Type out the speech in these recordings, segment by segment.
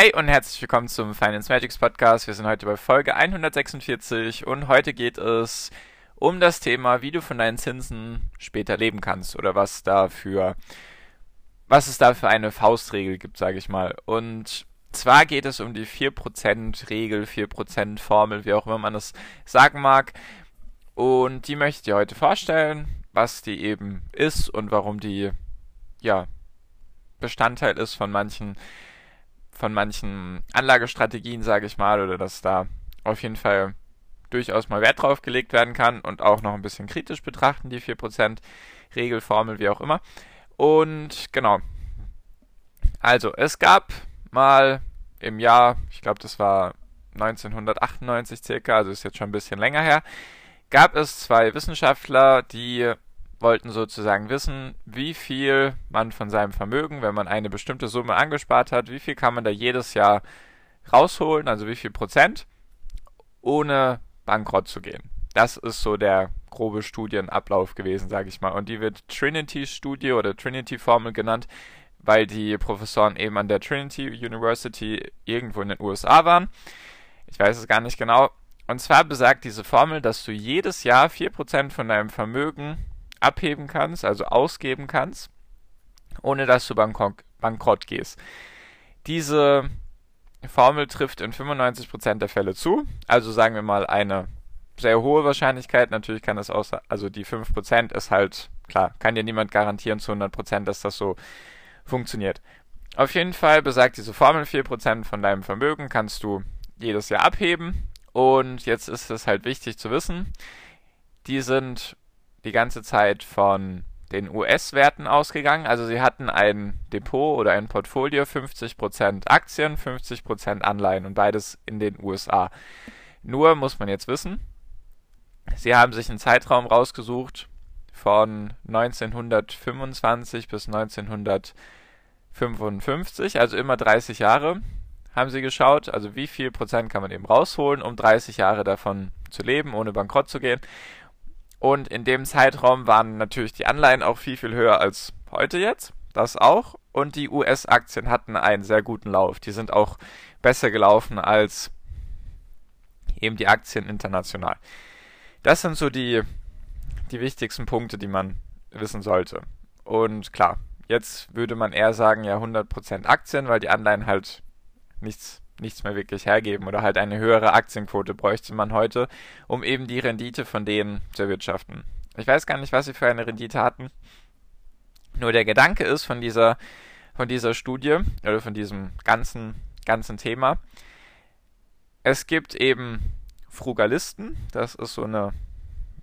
Hi und herzlich willkommen zum Finance Magics Podcast. Wir sind heute bei Folge 146 und heute geht es um das Thema, wie du von deinen Zinsen später leben kannst oder was da für, was es da für eine Faustregel gibt, sage ich mal. Und zwar geht es um die 4% Regel, 4% Formel, wie auch immer man das sagen mag. Und die möchte ich dir heute vorstellen, was die eben ist und warum die, ja, Bestandteil ist von manchen von manchen Anlagestrategien, sage ich mal, oder dass da auf jeden Fall durchaus mal Wert drauf gelegt werden kann und auch noch ein bisschen kritisch betrachten, die 4% Regelformel, wie auch immer. Und genau. Also, es gab mal im Jahr, ich glaube, das war 1998 circa, also ist jetzt schon ein bisschen länger her, gab es zwei Wissenschaftler, die wollten sozusagen wissen, wie viel man von seinem Vermögen, wenn man eine bestimmte Summe angespart hat, wie viel kann man da jedes Jahr rausholen, also wie viel Prozent, ohne bankrott zu gehen. Das ist so der grobe Studienablauf gewesen, sage ich mal. Und die wird Trinity-Studie oder Trinity-Formel genannt, weil die Professoren eben an der Trinity University irgendwo in den USA waren. Ich weiß es gar nicht genau. Und zwar besagt diese Formel, dass du jedes Jahr 4% von deinem Vermögen abheben kannst, also ausgeben kannst, ohne dass du bankrott, bankrott gehst. Diese Formel trifft in 95% der Fälle zu, also sagen wir mal eine sehr hohe Wahrscheinlichkeit. Natürlich kann es auch, also die 5% ist halt, klar, kann dir niemand garantieren zu 100%, dass das so funktioniert. Auf jeden Fall besagt diese Formel 4% von deinem Vermögen kannst du jedes Jahr abheben. Und jetzt ist es halt wichtig zu wissen, die sind die ganze Zeit von den US-Werten ausgegangen. Also sie hatten ein Depot oder ein Portfolio, 50% Aktien, 50% Anleihen und beides in den USA. Nur muss man jetzt wissen, sie haben sich einen Zeitraum rausgesucht von 1925 bis 1955, also immer 30 Jahre haben sie geschaut, also wie viel Prozent kann man eben rausholen, um 30 Jahre davon zu leben, ohne bankrott zu gehen. Und in dem Zeitraum waren natürlich die Anleihen auch viel, viel höher als heute jetzt. Das auch. Und die US-Aktien hatten einen sehr guten Lauf. Die sind auch besser gelaufen als eben die Aktien international. Das sind so die, die wichtigsten Punkte, die man wissen sollte. Und klar, jetzt würde man eher sagen, ja 100% Aktien, weil die Anleihen halt nichts nichts mehr wirklich hergeben oder halt eine höhere Aktienquote bräuchte man heute, um eben die Rendite von denen zu erwirtschaften. Ich weiß gar nicht, was sie für eine Rendite hatten. Nur der Gedanke ist von dieser, von dieser Studie oder von diesem ganzen, ganzen Thema, es gibt eben Frugalisten, das ist so eine,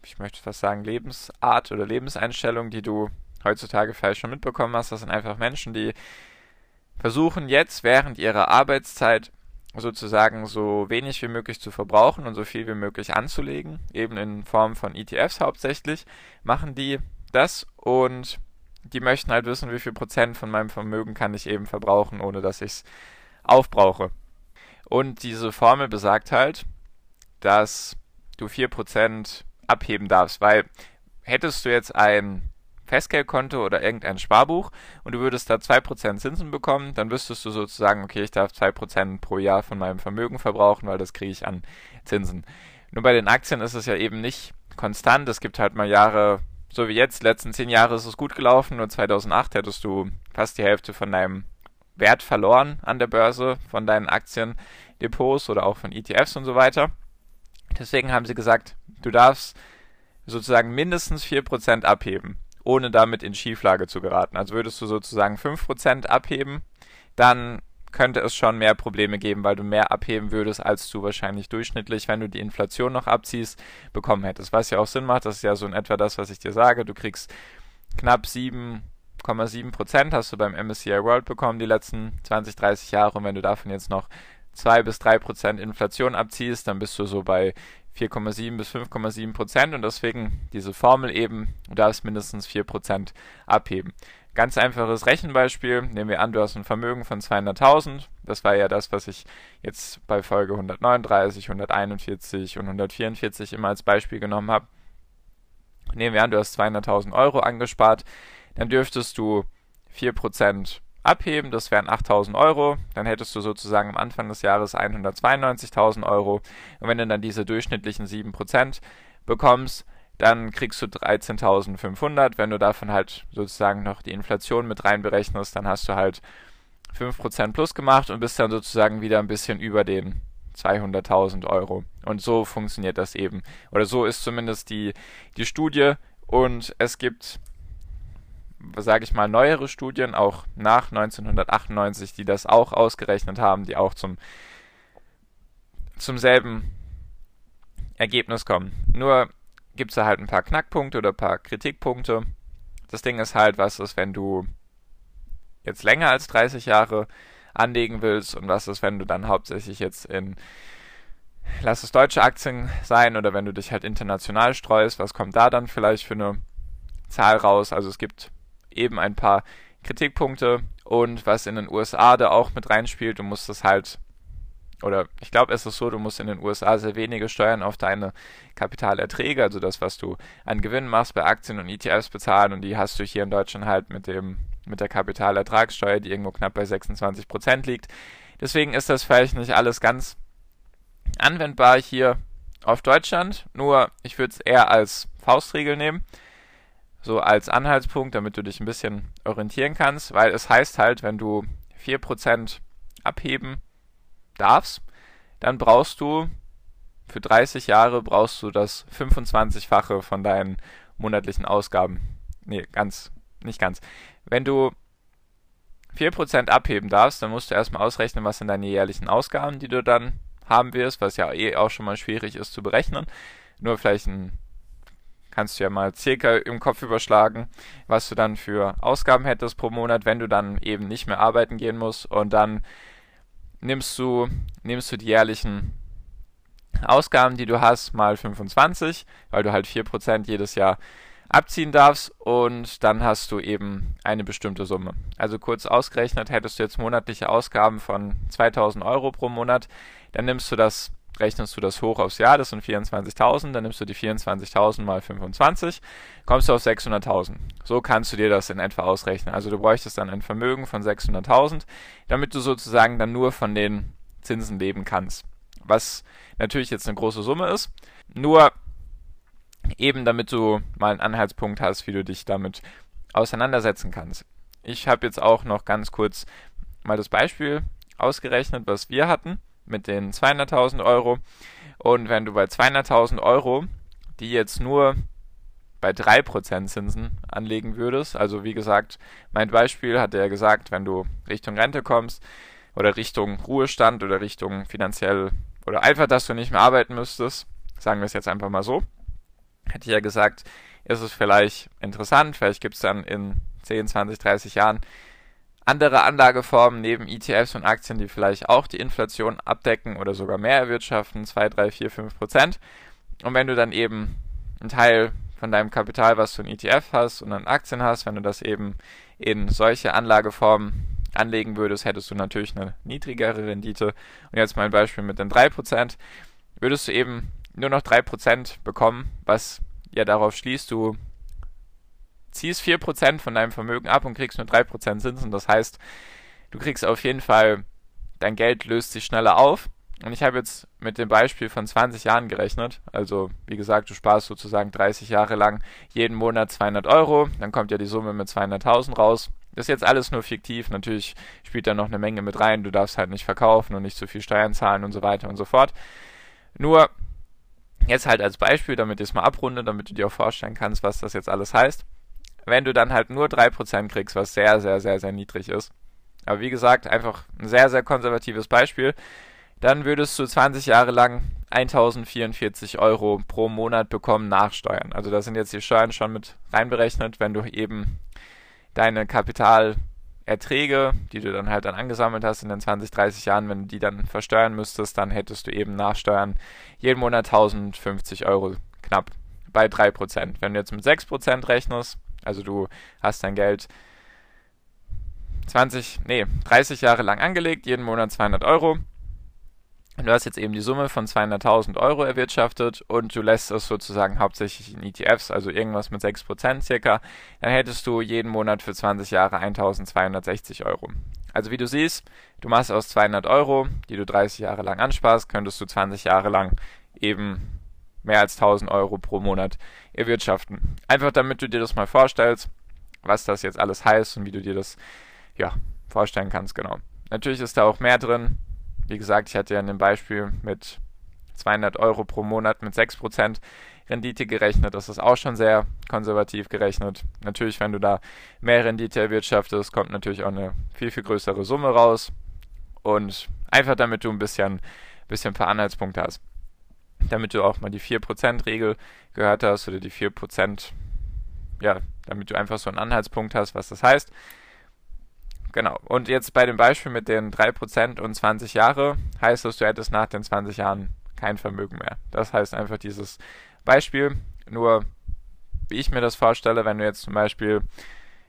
ich möchte fast sagen, Lebensart oder Lebenseinstellung, die du heutzutage vielleicht schon mitbekommen hast. Das sind einfach Menschen, die versuchen jetzt während ihrer Arbeitszeit sozusagen so wenig wie möglich zu verbrauchen und so viel wie möglich anzulegen, eben in Form von ETFs hauptsächlich, machen die das und die möchten halt wissen, wie viel Prozent von meinem Vermögen kann ich eben verbrauchen, ohne dass ich es aufbrauche. Und diese Formel besagt halt, dass du 4% abheben darfst, weil hättest du jetzt ein Festgeldkonto oder irgendein Sparbuch und du würdest da 2% Zinsen bekommen, dann wüsstest du sozusagen, okay, ich darf 2% pro Jahr von meinem Vermögen verbrauchen, weil das kriege ich an Zinsen. Nur bei den Aktien ist es ja eben nicht konstant. Es gibt halt mal Jahre, so wie jetzt, letzten 10 Jahre ist es gut gelaufen, nur 2008 hättest du fast die Hälfte von deinem Wert verloren an der Börse, von deinen Aktiendepots oder auch von ETFs und so weiter. Deswegen haben sie gesagt, du darfst sozusagen mindestens 4% abheben ohne damit in Schieflage zu geraten. Also würdest du sozusagen 5% abheben, dann könnte es schon mehr Probleme geben, weil du mehr abheben würdest, als du wahrscheinlich durchschnittlich, wenn du die Inflation noch abziehst, bekommen hättest. Was ja auch Sinn macht, das ist ja so in etwa das, was ich dir sage. Du kriegst knapp 7, 5,7% hast du beim MSCI World bekommen die letzten 20, 30 Jahre und wenn du davon jetzt noch 2 bis 3% Inflation abziehst, dann bist du so bei 4,7 bis 5,7 Prozent und deswegen diese Formel eben, du darfst mindestens 4 Prozent abheben. Ganz einfaches Rechenbeispiel, nehmen wir an, du hast ein Vermögen von 200.000, das war ja das, was ich jetzt bei Folge 139, 141 und 144 immer als Beispiel genommen habe. Nehmen wir an, du hast 200.000 Euro angespart, dann dürftest du 4% abheben, das wären 8000 Euro, dann hättest du sozusagen am Anfang des Jahres 192.000 Euro und wenn du dann diese durchschnittlichen 7% bekommst, dann kriegst du 13.500. Wenn du davon halt sozusagen noch die Inflation mit reinberechnest, dann hast du halt 5% plus gemacht und bist dann sozusagen wieder ein bisschen über den 200.000 Euro. Und so funktioniert das eben. Oder so ist zumindest die, die Studie. Und es gibt sage ich mal, neuere Studien, auch nach 1998, die das auch ausgerechnet haben, die auch zum, zum selben Ergebnis kommen. Nur gibt es da halt ein paar Knackpunkte oder ein paar Kritikpunkte. Das Ding ist halt, was ist, wenn du jetzt länger als 30 Jahre anlegen willst und was ist, wenn du dann hauptsächlich jetzt in, lass es deutsche Aktien sein oder wenn du dich halt international streust, was kommt da dann vielleicht für eine Zahl raus? Also es gibt eben ein paar Kritikpunkte und was in den USA da auch mit reinspielt, du musst das halt, oder ich glaube, es ist so, du musst in den USA sehr wenige Steuern auf deine Kapitalerträge, also das, was du an Gewinn machst bei Aktien und ETFs bezahlen und die hast du hier in Deutschland halt mit dem mit der Kapitalertragssteuer, die irgendwo knapp bei 26 Prozent liegt. Deswegen ist das vielleicht nicht alles ganz anwendbar hier auf Deutschland. Nur ich würde es eher als Faustregel nehmen so als Anhaltspunkt, damit du dich ein bisschen orientieren kannst, weil es heißt halt, wenn du 4% abheben darfst, dann brauchst du für 30 Jahre brauchst du das 25-fache von deinen monatlichen Ausgaben. Nee, ganz, nicht ganz. Wenn du 4% abheben darfst, dann musst du erstmal ausrechnen, was sind deine jährlichen Ausgaben, die du dann haben wirst, was ja eh auch schon mal schwierig ist zu berechnen. Nur vielleicht ein kannst du ja mal circa im Kopf überschlagen, was du dann für Ausgaben hättest pro Monat, wenn du dann eben nicht mehr arbeiten gehen musst und dann nimmst du, nimmst du die jährlichen Ausgaben, die du hast, mal 25, weil du halt 4% jedes Jahr abziehen darfst und dann hast du eben eine bestimmte Summe. Also kurz ausgerechnet hättest du jetzt monatliche Ausgaben von 2000 Euro pro Monat, dann nimmst du das rechnest du das hoch aufs Jahr, das sind 24.000, dann nimmst du die 24.000 mal 25, kommst du auf 600.000. So kannst du dir das in etwa ausrechnen. Also du bräuchtest dann ein Vermögen von 600.000, damit du sozusagen dann nur von den Zinsen leben kannst. Was natürlich jetzt eine große Summe ist, nur eben damit du mal einen Anhaltspunkt hast, wie du dich damit auseinandersetzen kannst. Ich habe jetzt auch noch ganz kurz mal das Beispiel ausgerechnet, was wir hatten mit den 200.000 Euro. Und wenn du bei 200.000 Euro, die jetzt nur bei 3% Zinsen anlegen würdest, also wie gesagt, mein Beispiel hat er gesagt, wenn du Richtung Rente kommst oder Richtung Ruhestand oder Richtung finanziell oder einfach, dass du nicht mehr arbeiten müsstest, sagen wir es jetzt einfach mal so, hätte ich ja gesagt, ist es vielleicht interessant, vielleicht gibt es dann in 10, 20, 30 Jahren andere Anlageformen neben ETFs und Aktien, die vielleicht auch die Inflation abdecken oder sogar mehr erwirtschaften, 2, 3, 4, 5 Prozent. Und wenn du dann eben einen Teil von deinem Kapital, was du in ETF hast und an Aktien hast, wenn du das eben in solche Anlageformen anlegen würdest, hättest du natürlich eine niedrigere Rendite. Und jetzt mein Beispiel mit den 3%, würdest du eben nur noch 3% bekommen, was ja darauf schließt, du ziehst 4% von deinem Vermögen ab und kriegst nur 3% Zinsen. Das heißt, du kriegst auf jeden Fall, dein Geld löst sich schneller auf. Und ich habe jetzt mit dem Beispiel von 20 Jahren gerechnet. Also, wie gesagt, du sparst sozusagen 30 Jahre lang jeden Monat 200 Euro. Dann kommt ja die Summe mit 200.000 raus. Das ist jetzt alles nur fiktiv. Natürlich spielt da noch eine Menge mit rein. Du darfst halt nicht verkaufen und nicht zu viel Steuern zahlen und so weiter und so fort. Nur jetzt halt als Beispiel, damit ich es mal abrunde, damit du dir auch vorstellen kannst, was das jetzt alles heißt wenn du dann halt nur 3% kriegst, was sehr, sehr, sehr, sehr niedrig ist. Aber wie gesagt, einfach ein sehr, sehr konservatives Beispiel. Dann würdest du 20 Jahre lang 1044 Euro pro Monat bekommen nach Steuern. Also da sind jetzt die Steuern schon mit reinberechnet, wenn du eben deine Kapitalerträge, die du dann halt dann angesammelt hast in den 20, 30 Jahren, wenn du die dann versteuern müsstest, dann hättest du eben nach Steuern jeden Monat 1050 Euro knapp bei 3%. Wenn du jetzt mit 6% rechnest, also du hast dein Geld 20, nee, 30 Jahre lang angelegt, jeden Monat 200 Euro. Du hast jetzt eben die Summe von 200.000 Euro erwirtschaftet und du lässt es sozusagen hauptsächlich in ETFs, also irgendwas mit 6% circa, dann hättest du jeden Monat für 20 Jahre 1.260 Euro. Also wie du siehst, du machst aus 200 Euro, die du 30 Jahre lang ansparst, könntest du 20 Jahre lang eben mehr als 1000 Euro pro Monat erwirtschaften. Einfach damit du dir das mal vorstellst, was das jetzt alles heißt und wie du dir das ja, vorstellen kannst, genau. Natürlich ist da auch mehr drin. Wie gesagt, ich hatte ja in dem Beispiel mit 200 Euro pro Monat mit 6% Rendite gerechnet. Das ist auch schon sehr konservativ gerechnet. Natürlich, wenn du da mehr Rendite erwirtschaftest, kommt natürlich auch eine viel, viel größere Summe raus. Und einfach damit du ein bisschen, bisschen ein paar Anhaltspunkte hast. Damit du auch mal die 4%-Regel gehört hast oder die 4%, ja, damit du einfach so einen Anhaltspunkt hast, was das heißt. Genau. Und jetzt bei dem Beispiel mit den 3% und 20 Jahre heißt das, du hättest nach den 20 Jahren kein Vermögen mehr. Das heißt einfach dieses Beispiel. Nur, wie ich mir das vorstelle, wenn du jetzt zum Beispiel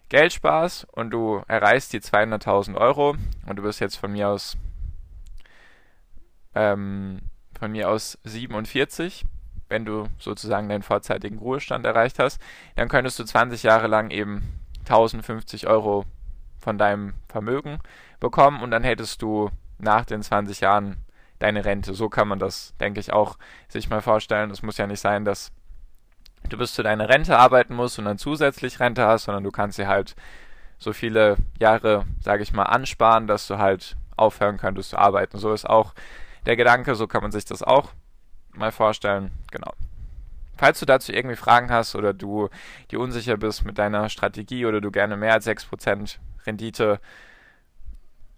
Geld sparst und du erreichst die 200.000 Euro und du bist jetzt von mir aus ähm, von mir aus 47, wenn du sozusagen deinen vorzeitigen Ruhestand erreicht hast, dann könntest du 20 Jahre lang eben 1050 Euro von deinem Vermögen bekommen und dann hättest du nach den 20 Jahren deine Rente. So kann man das, denke ich, auch sich mal vorstellen. Es muss ja nicht sein, dass du bis zu deiner Rente arbeiten musst und dann zusätzlich Rente hast, sondern du kannst sie halt so viele Jahre, sage ich mal, ansparen, dass du halt aufhören könntest zu arbeiten. So ist auch der Gedanke, so kann man sich das auch mal vorstellen. Genau. Falls du dazu irgendwie Fragen hast oder du dir unsicher bist mit deiner Strategie oder du gerne mehr als 6% Rendite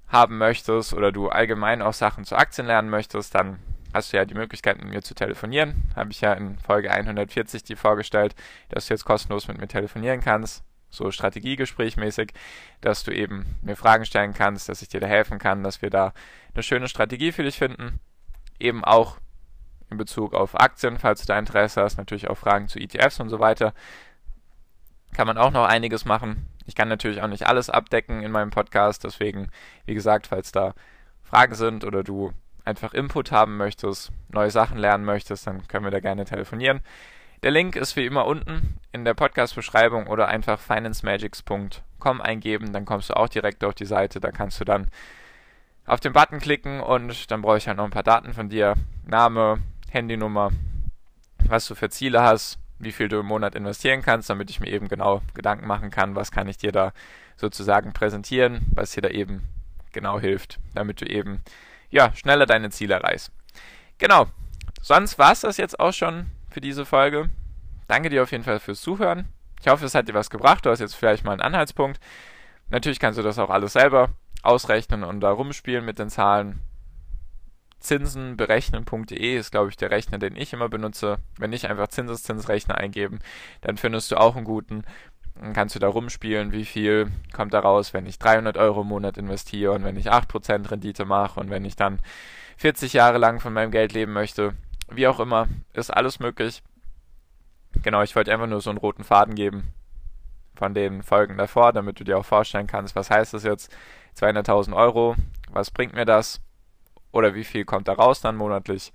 haben möchtest oder du allgemein auch Sachen zu Aktien lernen möchtest, dann hast du ja die Möglichkeit, mit mir zu telefonieren. Habe ich ja in Folge 140 die vorgestellt, dass du jetzt kostenlos mit mir telefonieren kannst, so strategiegesprächmäßig, dass du eben mir Fragen stellen kannst, dass ich dir da helfen kann, dass wir da eine schöne Strategie für dich finden. Eben auch in Bezug auf Aktien, falls du da Interesse hast, natürlich auch Fragen zu ETFs und so weiter. Kann man auch noch einiges machen. Ich kann natürlich auch nicht alles abdecken in meinem Podcast, deswegen, wie gesagt, falls da Fragen sind oder du einfach Input haben möchtest, neue Sachen lernen möchtest, dann können wir da gerne telefonieren. Der Link ist wie immer unten in der Podcast-Beschreibung oder einfach financemagics.com eingeben, dann kommst du auch direkt auf die Seite, da kannst du dann auf den Button klicken und dann brauche ich halt noch ein paar Daten von dir. Name, Handynummer, was du für Ziele hast, wie viel du im Monat investieren kannst, damit ich mir eben genau Gedanken machen kann, was kann ich dir da sozusagen präsentieren, was dir da eben genau hilft, damit du eben ja schneller deine Ziele erreichst. Genau. Sonst war es das jetzt auch schon für diese Folge. Danke dir auf jeden Fall fürs Zuhören. Ich hoffe, es hat dir was gebracht. Du hast jetzt vielleicht mal einen Anhaltspunkt. Natürlich kannst du das auch alles selber ausrechnen und da rumspielen mit den Zahlen zinsenberechnen.de ist, glaube ich, der Rechner, den ich immer benutze. Wenn ich einfach Zinseszinsrechner eingeben, dann findest du auch einen guten. Dann kannst du da rumspielen, wie viel kommt da raus, wenn ich 300 Euro im Monat investiere und wenn ich 8% Rendite mache und wenn ich dann 40 Jahre lang von meinem Geld leben möchte. Wie auch immer, ist alles möglich. Genau, ich wollte einfach nur so einen roten Faden geben von den Folgen davor, damit du dir auch vorstellen kannst, was heißt das jetzt? 200.000 Euro, was bringt mir das? oder wie viel kommt da raus dann monatlich.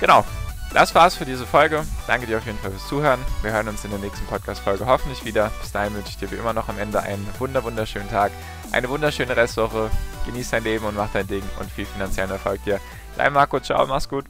Genau, das war's für diese Folge. Danke dir auf jeden Fall fürs Zuhören. Wir hören uns in der nächsten Podcast-Folge hoffentlich wieder. Bis dahin wünsche ich dir wie immer noch am Ende einen wunder wunderschönen Tag, eine wunderschöne Restwoche. Genieß dein Leben und mach dein Ding und viel finanziellen Erfolg dir. Dein Marco, ciao, mach's gut.